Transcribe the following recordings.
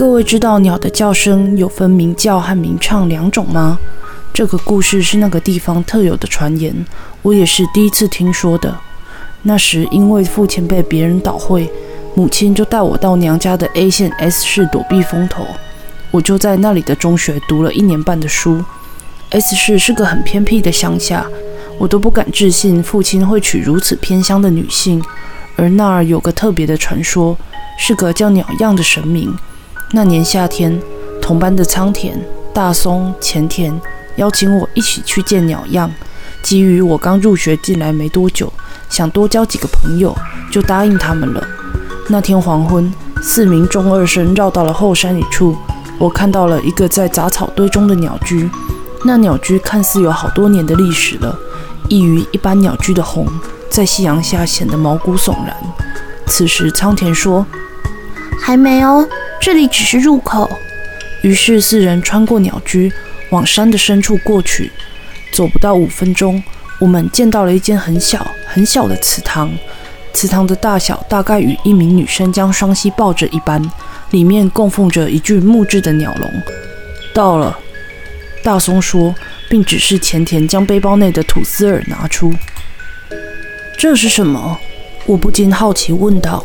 各位知道鸟的叫声有分鸣叫和鸣唱两种吗？这个故事是那个地方特有的传言，我也是第一次听说的。那时因为父亲被别人倒会，母亲就带我到娘家的 A 县 S 市躲避风头，我就在那里的中学读了一年半的书。S 市是个很偏僻的乡下，我都不敢置信父亲会娶如此偏乡的女性。而那儿有个特别的传说，是个叫鸟样的神明。那年夏天，同班的仓田、大松、前田邀请我一起去见鸟样。基于我刚入学进来没多久，想多交几个朋友，就答应他们了。那天黄昏，四名中二生绕到了后山一处，我看到了一个在杂草堆中的鸟居。那鸟居看似有好多年的历史了，异于一般鸟居的红，在夕阳下显得毛骨悚然。此时仓田说：“还没哦，这里只是入口。”于是四人穿过鸟居，往山的深处过去。走不到五分钟，我们见到了一间很小很小的祠堂。祠堂的大小大概与一名女生将双膝抱着一般，里面供奉着一具木质的鸟笼。到了。大松说，并指示前田将背包内的吐司耳拿出。这是什么？我不禁好奇问道。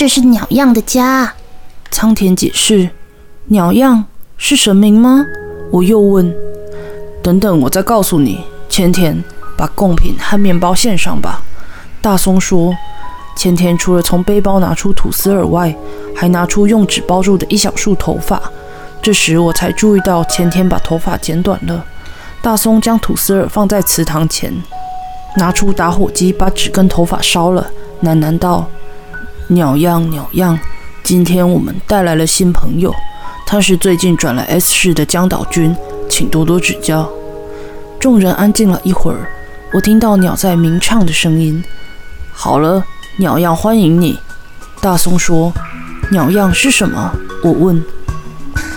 这是鸟样的家。仓田解释。鸟样是神明吗？我又问。等等，我再告诉你。前田，把贡品和面包献上吧。大松说。前田除了从背包拿出吐司耳外，还拿出用纸包住的一小束头发。这时我才注意到前天把头发剪短了。大松将吐司耳放在祠堂前，拿出打火机把纸跟头发烧了，喃喃道：“鸟样鸟样，今天我们带来了新朋友，他是最近转来 S 市的江岛君，请多多指教。”众人安静了一会儿，我听到鸟在鸣唱的声音。好了，鸟样欢迎你。大松说：“鸟样是什么？”我问。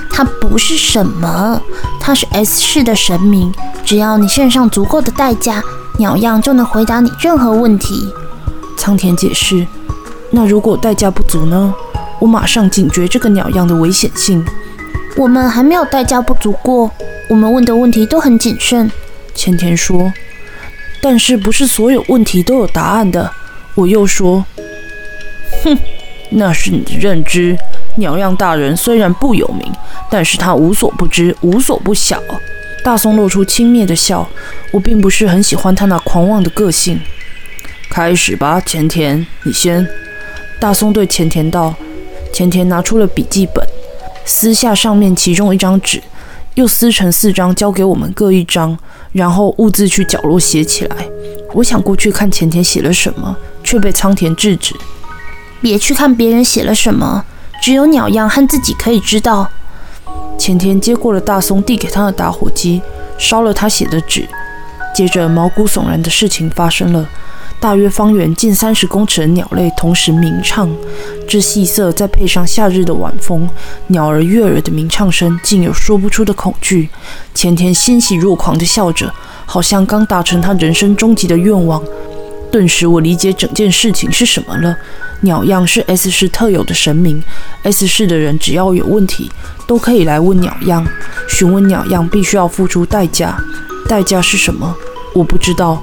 它不是什么，它是 S 市的神明。只要你献上足够的代价，鸟样就能回答你任何问题。苍田解释。那如果代价不足呢？我马上警觉这个鸟样的危险性。我们还没有代价不足过。我们问的问题都很谨慎。千田说。但是不是所有问题都有答案的？我又说。哼，那是你的认知。鸟样大人虽然不有名。但是他无所不知，无所不晓。大松露出轻蔑的笑。我并不是很喜欢他那狂妄的个性。开始吧，前田，你先。大松对前田道。前田拿出了笔记本，撕下上面其中一张纸，又撕成四张，交给我们各一张，然后兀自去角落写起来。我想过去看前田写了什么，却被仓田制止。别去看别人写了什么，只有鸟样和自己可以知道。前田接过了大松递给他的打火机，烧了他写的纸。接着，毛骨悚然的事情发生了：大约方圆近三十公尺的鸟类同时鸣唱，这细色再配上夏日的晚风，鸟儿悦耳的鸣唱声，竟有说不出的恐惧。前天欣喜若狂地笑着，好像刚达成他人生终极的愿望。顿时，我理解整件事情是什么了。鸟样是 S 市特有的神明，S 市的人只要有问题，都可以来问鸟样。询问鸟样必须要付出代价，代价是什么？我不知道，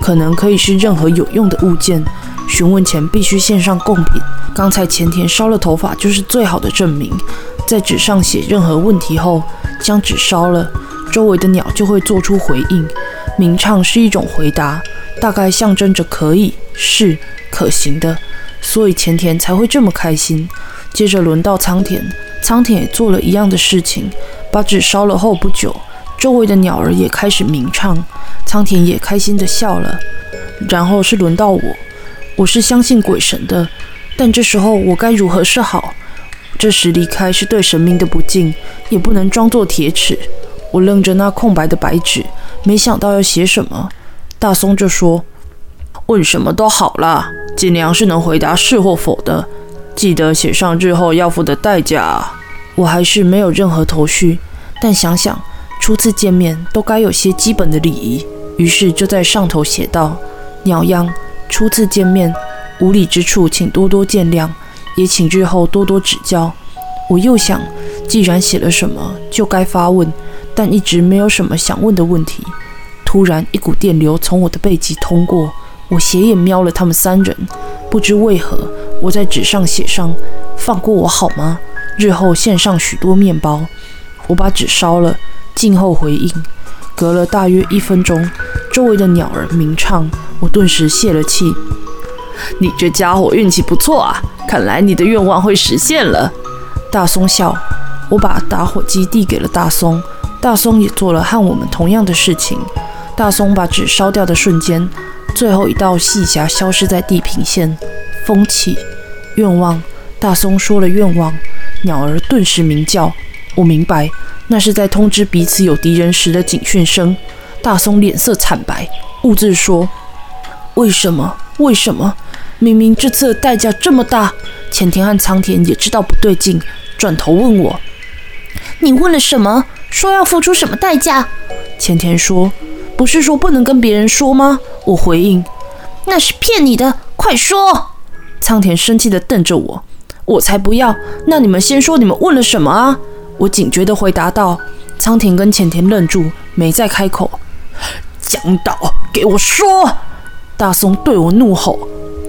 可能可以是任何有用的物件。询问前必须献上贡品。刚才前田烧了头发就是最好的证明。在纸上写任何问题后，将纸烧了，周围的鸟就会做出回应。鸣唱是一种回答，大概象征着可以是可行的。所以前田才会这么开心。接着轮到仓田，仓田也做了一样的事情，把纸烧了后不久，周围的鸟儿也开始鸣唱，苍田也开心地笑了。然后是轮到我，我是相信鬼神的，但这时候我该如何是好？这时离开是对神明的不敬，也不能装作铁齿。我愣着那空白的白纸，没想到要写什么。大松就说：“问什么都好啦。”尽量是能回答是或否的，记得写上日后要付的代价。我还是没有任何头绪，但想想初次见面都该有些基本的礼仪，于是就在上头写道：“鸟样，初次见面，无礼之处请多多见谅。也请日后多多指教。我又想，既然写了什么，就该发问，但一直没有什么想问的问题。突然，一股电流从我的背脊通过，我斜眼瞄了他们三人，不知为何，我在纸上写上：“放过我好吗？日后献上许多面包。”我把纸烧了，静候回应。隔了大约一分钟，周围的鸟儿鸣唱，我顿时泄了气。你这家伙运气不错啊，看来你的愿望会实现了。大松笑。我把打火机递给了大松，大松也做了和我们同样的事情。大松把纸烧掉的瞬间，最后一道细霞消失在地平线。风起，愿望。大松说了愿望，鸟儿顿时鸣叫。我明白，那是在通知彼此有敌人时的警讯声。大松脸色惨白，兀自说：“为什么？为什么？明明这次的代价这么大。”浅田和苍田也知道不对劲，转头问我：“你问了什么？说要付出什么代价？”浅田说：“不是说不能跟别人说吗？”我回应：“那是骗你的，快说！”苍田生气地瞪着我：“我才不要！那你们先说，你们问了什么啊？”我警觉地回答道：“苍田跟浅田愣住，没再开口。”讲道，给我说！大松对我怒吼，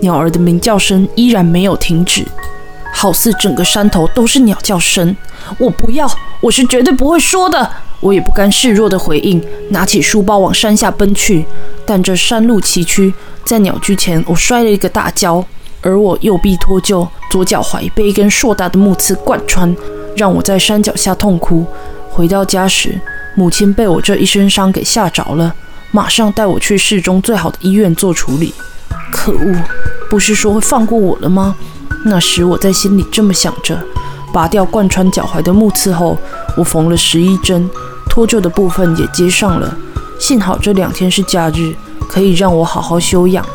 鸟儿的鸣叫声依然没有停止，好似整个山头都是鸟叫声。我不要，我是绝对不会说的。我也不甘示弱地回应，拿起书包往山下奔去。但这山路崎岖，在鸟居前，我摔了一个大跤，而我右臂脱臼，左脚踝被一根硕大的木刺贯穿。让我在山脚下痛哭。回到家时，母亲被我这一身伤给吓着了，马上带我去市中最好的医院做处理。可恶，不是说会放过我了吗？那时我在心里这么想着。拔掉贯穿脚踝的木刺后，我缝了十一针，脱臼的部分也接上了。幸好这两天是假日，可以让我好好休养。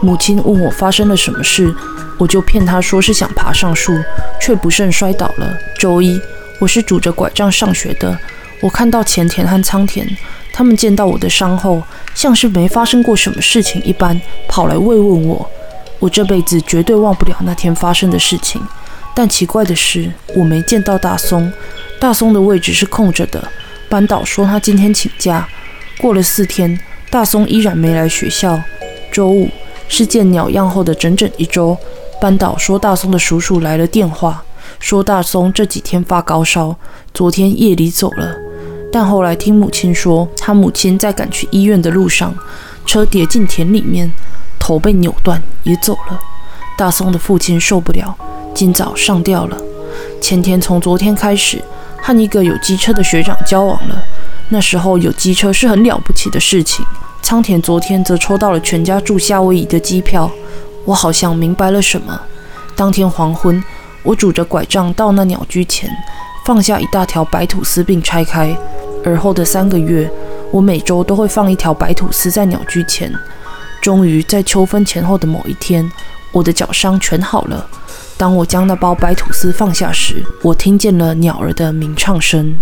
母亲问我发生了什么事。我就骗她说是想爬上树，却不慎摔倒了。周一，我是拄着拐杖上学的。我看到前田和仓田，他们见到我的伤后，像是没发生过什么事情一般，跑来慰问我。我这辈子绝对忘不了那天发生的事情。但奇怪的是，我没见到大松。大松的位置是空着的。班导说他今天请假。过了四天，大松依然没来学校。周五是见鸟样后的整整一周。班导说，大松的叔叔来了电话，说大松这几天发高烧，昨天夜里走了。但后来听母亲说，他母亲在赶去医院的路上，车跌进田里面，头被扭断，也走了。大松的父亲受不了，今早上吊了。前天从昨天开始，和一个有机车的学长交往了。那时候有机车是很了不起的事情。仓田昨天则抽到了全家住夏威夷的机票。我好像明白了什么。当天黄昏，我拄着拐杖到那鸟居前，放下一大条白吐司并拆开。而后的三个月，我每周都会放一条白吐司在鸟居前。终于在秋分前后的某一天，我的脚伤全好了。当我将那包白吐司放下时，我听见了鸟儿的鸣唱声。